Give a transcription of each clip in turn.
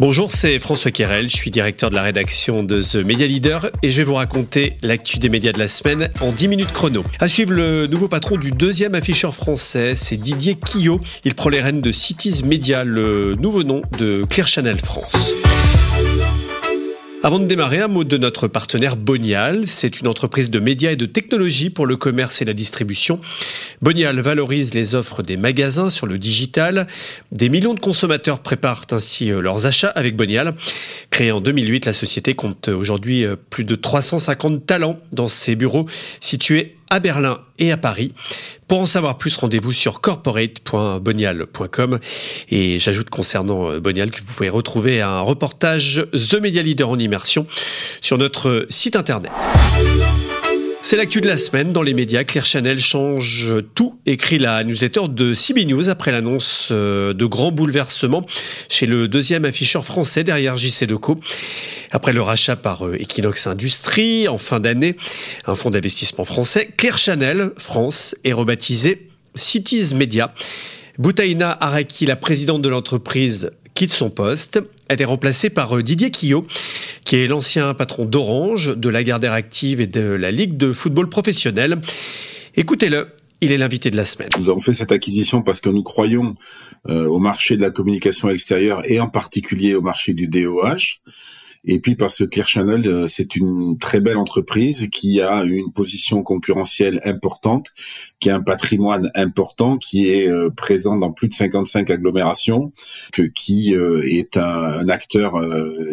Bonjour, c'est François Querel, je suis directeur de la rédaction de The Media Leader et je vais vous raconter l'actu des médias de la semaine en 10 minutes chrono. À suivre le nouveau patron du deuxième afficheur français, c'est Didier Quillot. Il prend les rênes de Cities Media, le nouveau nom de Clear Channel France. Avant de démarrer, un mot de notre partenaire Bonial. C'est une entreprise de médias et de technologie pour le commerce et la distribution. Bonial valorise les offres des magasins sur le digital. Des millions de consommateurs préparent ainsi euh, leurs achats avec Bonial. Créée en 2008, la société compte aujourd'hui euh, plus de 350 talents dans ses bureaux situés à Berlin et à Paris. Pour en savoir plus, rendez-vous sur corporate.bonial.com. Et j'ajoute concernant euh, Bonial que vous pouvez retrouver un reportage The Media Leader en immersion sur notre site internet. C'est l'actu de la semaine dans les médias. Claire Chanel change tout, écrit la newsletter de CB News après l'annonce euh, de grands bouleversements chez le deuxième afficheur français derrière JC Deco. Après le rachat par euh, Equinox Industries en fin d'année, un fonds d'investissement français, Claire Chanel France est rebaptisé Cities Media. Boutaïna Araki, la présidente de l'entreprise, quitte son poste. Elle est remplacée par euh, Didier Quillot, qui est l'ancien patron d'Orange, de la Gardère Active et de la Ligue de football professionnel. Écoutez-le, il est l'invité de la semaine. Nous avons fait cette acquisition parce que nous croyons euh, au marché de la communication extérieure et en particulier au marché du DOH. Et puis parce que Clear Channel, euh, c'est une très belle entreprise qui a une position concurrentielle importante, qui a un patrimoine important, qui est euh, présent dans plus de 55 agglomérations, que, qui euh, est un, acteur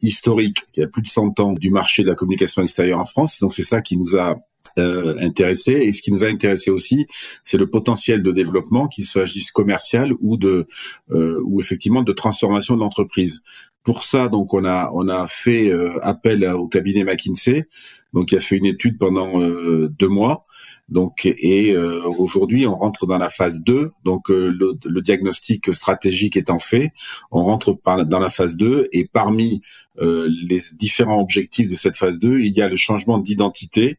historique, qui a plus de 100 ans du marché de la communication extérieure en France. Donc c'est ça qui nous a intéressé et ce qui nous a intéressé aussi c'est le potentiel de développement qu'il s'agisse commercial ou de ou effectivement de transformation de l'entreprise pour ça, donc on a on a fait euh, appel au cabinet McKinsey, donc il a fait une étude pendant euh, deux mois. Donc et euh, aujourd'hui on rentre dans la phase 2. Donc le, le, diagnostic stratégique étant fait, on rentre dans la phase 2 et parmi euh, les différents objectifs de cette phase 2, il y a le changement d'identité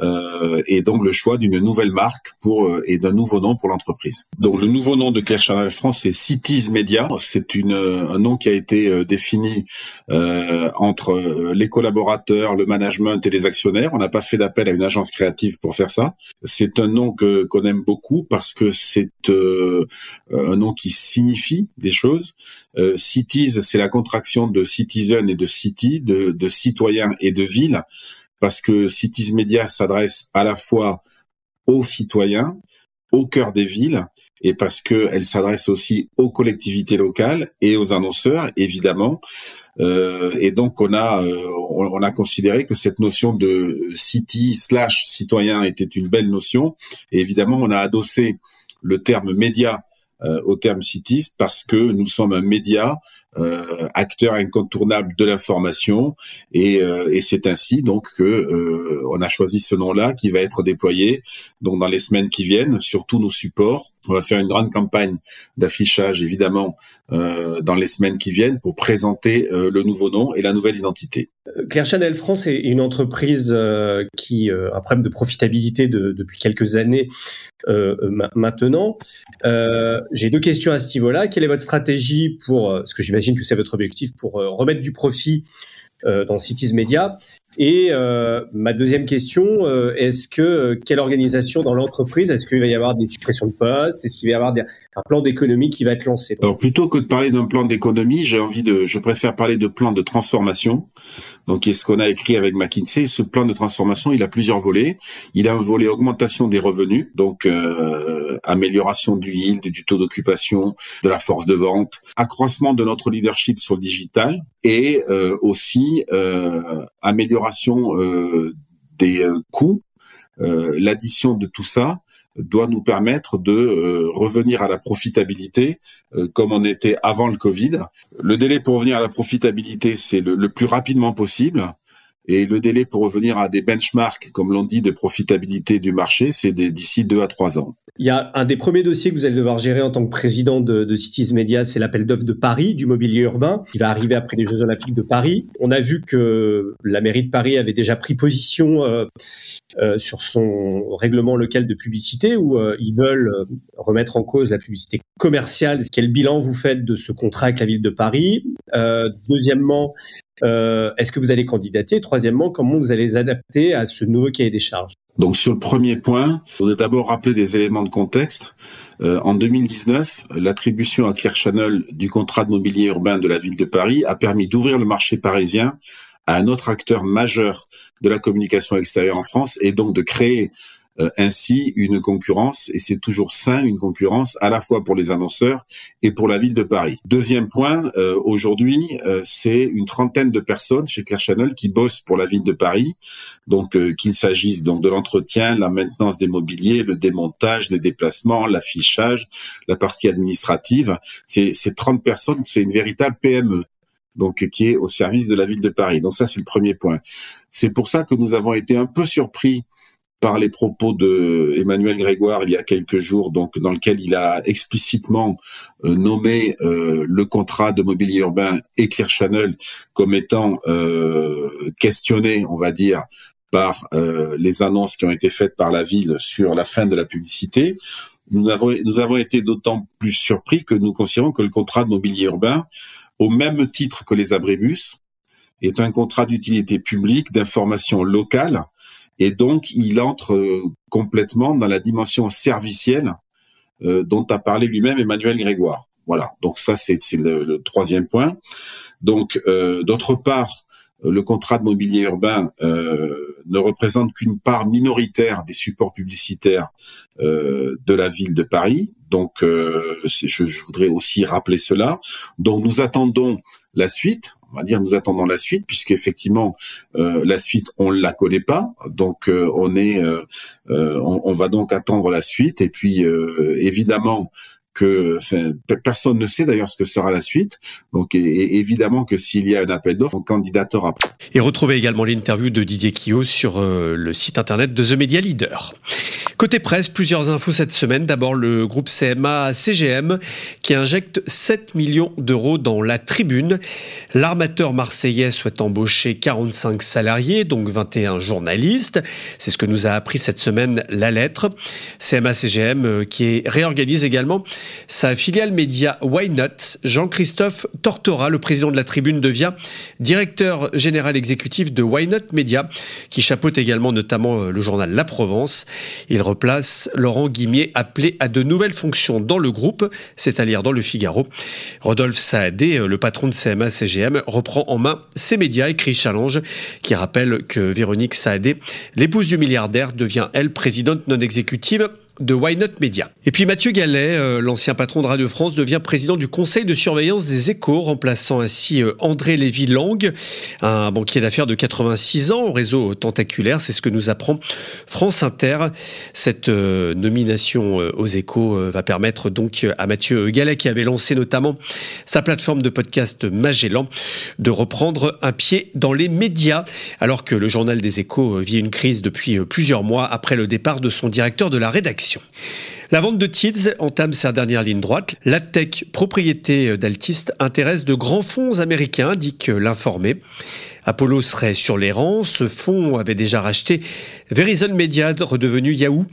euh, et donc le choix d'une nouvelle marque pour euh, et d'un nouveau nom pour l'entreprise. Donc le nouveau nom de Claire Channel France, c'est Cities Media. C'est une un nom qui a été défini entre les collaborateurs, le management et les actionnaires. On n'a pas fait d'appel à une agence créative pour faire ça. C'est un nom que qu'on aime beaucoup parce que c'est un nom qui signifie des choses. Cities, c'est la contraction de citizen et de city, de, de citoyens et de villes, parce que Cities Media s'adresse à la fois aux citoyens, au cœur des villes, et parce qu'elle s'adresse aussi aux collectivités locales et aux annonceurs, évidemment. Euh, et donc on a euh, on, a considéré que cette notion de city slash citoyen était une belle notion. Et évidemment, on a adossé le terme média au terme cities parce que nous sommes un média euh, acteur incontournable de l'information et, euh, c'est ainsi donc que euh, on a choisi ce nom-là qui va être déployé donc dans les semaines qui viennent sur tous nos supports. On va faire une grande campagne d'affichage évidemment dans les semaines qui viennent pour présenter le nouveau nom et la nouvelle identité. Claire Chanel France est une entreprise qui a un problème de profitabilité de, depuis quelques années maintenant. J'ai deux questions à ce niveau-là. Quelle est votre stratégie pour ce que j'imagine que c'est votre objectif pour euh, remettre du profit euh, dans Cities Media? Et euh, ma deuxième question, est-ce que quelle organisation dans l'entreprise Est-ce qu'il va y avoir des suppressions de postes? Est-ce qu'il va y avoir des, un plan d'économie qui va être lancé. Alors plutôt que de parler d'un plan d'économie, j'ai envie de, je préfère parler de plan de transformation. Donc, est ce qu'on a écrit avec McKinsey, ce plan de transformation, il a plusieurs volets. Il a un volet augmentation des revenus, donc euh, amélioration du yield, du taux d'occupation, de la force de vente, accroissement de notre leadership sur le digital et euh, aussi euh, amélioration des coûts. L'addition de tout ça doit nous permettre de euh, revenir à la profitabilité euh, comme on était avant le Covid. Le délai pour revenir à la profitabilité, c'est le, plus rapidement possible. Et le délai pour revenir à des benchmarks, comme l'on dit, de profitabilité du marché, c'est d'ici deux à trois ans. Il y a un des premiers dossiers que vous allez devoir gérer en tant que président de, Cities Media, c'est l'appel d'offres de Paris, du mobilier urbain, qui va arriver après les Jeux Olympiques de Paris. On a vu que la mairie de Paris avait déjà pris position euh, euh, sur son règlement local de publicité, où euh, ils veulent remettre en cause la publicité commerciale. Quel bilan vous faites de ce contrat avec la ville de Paris? Euh, est-ce que vous allez candidater? Troisièmement, comment vous allez les adapter à ce nouveau cahier des charges? Donc sur le premier point, je voudrais d'abord rappeler des éléments de contexte. Euh, en 2019, l'attribution à Clear Channel du contrat de mobilier urbain de la ville de Paris a permis d'ouvrir le marché parisien à un autre acteur majeur de la communication extérieure en France et donc de créer ainsi une concurrence, et c'est toujours sain, une concurrence à la fois pour les annonceurs et pour la ville de Paris. Deuxième point, euh, aujourd'hui, euh, c'est une trentaine de personnes chez Claire Channel qui bossent pour la ville de Paris, donc qu'il s'agisse donc de l'entretien, la maintenance des mobiliers, le démontage, les déplacements, l'affichage, la partie administrative. C'est 30 personnes, c'est une véritable PME donc qui est au service de la ville de Paris. Donc ça, c'est le premier point. C'est pour ça que nous avons été un peu surpris par les propos de Emmanuel Grégoire il y a quelques jours, donc dans lequel il a explicitement euh, nommé euh, le contrat de mobilier urbain et Clear Channel comme étant euh, questionné, on va dire, par les annonces qui ont été faites par la ville sur la fin de la publicité. Nous avons, nous avons été d'autant plus surpris que nous considérons que le contrat de mobilier urbain, au même titre que les abribus, est un contrat d'utilité publique d'information locale et donc il entre euh, complètement dans la dimension servicielle euh, dont a parlé lui-même Emmanuel Grégoire. Voilà, donc ça c'est le, troisième point. Donc euh, d'autre part, le contrat de mobilier urbain ne représente qu'une part minoritaire des supports publicitaires de la ville de Paris. Donc je, je, voudrais aussi rappeler cela. Donc nous attendons la suite on va dire nous attendons la suite puisque effectivement euh, la suite on la connaît pas. Donc euh, on est euh, on, va donc attendre la suite. Et puis évidemment personne ne sait d'ailleurs ce que sera la suite. Donc évidemment que s'il y a un appel d'offres, on candidatera. Et retrouvez également l'interview de Didier Quillot sur le site internet de The Media Leader. Côté presse, plusieurs infos cette semaine. D'abord, le groupe CMA CGM qui injecte 7 millions d'euros dans la tribune. L'armateur marseillais souhaite embaucher 45 salariés, donc 21 journalistes. C'est ce que nous a appris cette semaine la lettre. CMA CGM euh, qui réorganise également sa filiale média Why Not. Jean-Christophe Tortora, le président de la tribune, devient directeur général exécutif de Why Not Media, qui chapeaute également notamment euh, le journal La Provence. Il replace Laurent Guimier, appelé à de nouvelles fonctions dans le groupe, c'est à dire dans le Figaro. Rodolphe Saadé, le patron de CMA-CGM, reprend en main ses médias, écrit Challenge, qui rappelle que Véronique Saadé, l'épouse du milliardaire, devient, elle, présidente non exécutive de Why Not Media. Et puis Mathieu Gallet, euh, l'ancien patron de Radio France, devient président du conseil de surveillance des échos, remplaçant ainsi euh, André Lévy-Lang, un banquier d'affaires de 86 ans au réseau tentaculaire. C'est ce que nous apprend France Inter. Cette euh, nomination aux échos va permettre donc à Mathieu Gallet, qui avait lancé notamment sa plateforme de podcast Magellan, de reprendre un pied dans les médias, alors que le journal des échos vit une crise depuis plusieurs mois après le départ de son directeur de la rédaction. La vente de TIDS entame sa dernière ligne droite. La tech, propriété d'Altiste, intéresse de grands fonds américains, dit l'informé. Apollo serait sur les rangs. Ce fonds avait déjà racheté Verizon Media, redevenu Yahoo.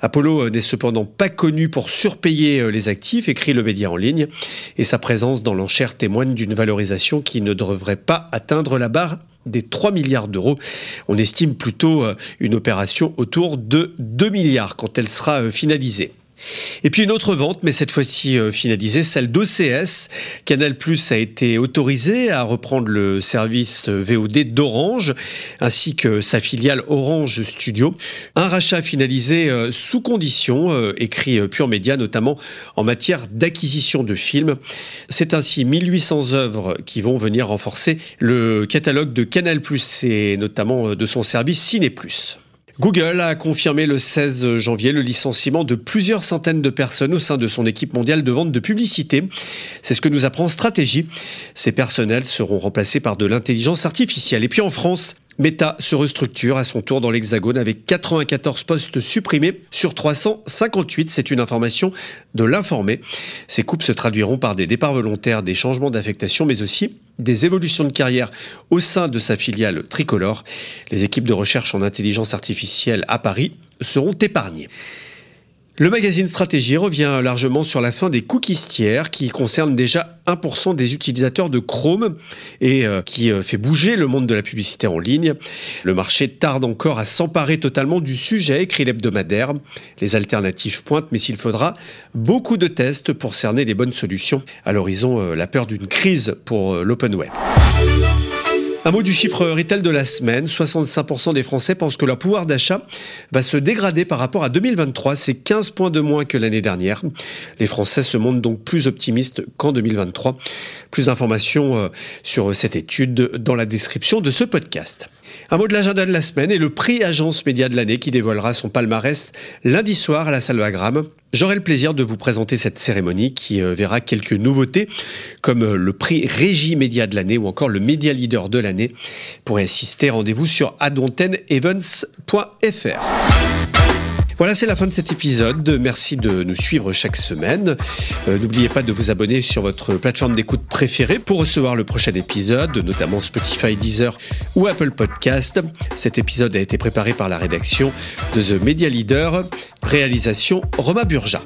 Apollo n'est cependant pas connu pour surpayer les actifs, écrit le média en ligne, et sa présence dans l'enchère témoigne d'une valorisation qui ne devrait pas atteindre la barre des 3 milliards d'euros. On estime plutôt euh, une opération autour de 2 milliards quand elle sera euh, finalisée. Et puis une autre vente, mais cette fois-ci euh, finalisée, celle d'OCS. Canal Plus a été autorisé à reprendre le service euh, VOD d'Orange, ainsi que sa filiale Orange Studio. Un rachat finalisé euh, sous condition, écrit Pure Média, notamment en matière d'acquisition de films. C'est ainsi 1800 œuvres qui vont venir renforcer le catalogue de Canal Plus et notamment de son service Ciné Plus. Google a confirmé le 16 janvier le licenciement de plusieurs centaines de personnes au sein de son équipe mondiale de vente de publicité. C'est ce que nous apprend Stratégie. Ces personnels seront remplacés par de l'intelligence artificielle. Et puis en France, Meta se restructure à son tour dans l'Hexagone avec 94 postes supprimés sur 358. C'est une information de l'informé. Ces coupes se traduiront par des départs volontaires, des changements d'affectation, mais aussi des évolutions de carrière au sein de sa filiale tricolore. Les équipes de recherche en intelligence artificielle à Paris seront épargnées. Le magazine Stratégie revient largement sur la fin des cookies tiers qui concernent déjà 1% des utilisateurs de Chrome et euh, qui euh, fait bouger le monde de la publicité en ligne. Le marché tarde encore à s'emparer totalement du sujet, écrit l'hebdomadaire. Les alternatives pointent, mais s'il faudra beaucoup de tests pour cerner les bonnes solutions. À l'horizon, euh, la peur d'une crise pour l'open web. Un mot du chiffre retail de la semaine. 65% des Français pensent que leur pouvoir d'achat va se dégrader par rapport à 2023. C'est 15 points de moins que l'année dernière. Les Français se montrent donc plus optimistes qu'en 2023. Plus d'informations euh, sur cette étude dans la description de ce podcast. Un mot de l'agenda de la semaine et le prix Agence Média de l'année qui dévoilera son palmarès lundi soir à la salle Wagram. J'aurai le plaisir de vous présenter cette cérémonie qui euh, verra quelques nouveautés comme euh, le prix Régie Média de l'année ou encore le Média Leader de l'année. Pour assister, rendez-vous sur adontenevents.fr. Voilà, c'est la fin de cet épisode. Merci de nous suivre chaque semaine. Euh, n'oubliez pas de vous abonner sur votre plateforme d'écoute préférée pour recevoir le prochain épisode, notamment Spotify, Deezer ou Apple Podcast. Cet épisode a été préparé par la rédaction de The Media Leader, réalisation Romain Burja.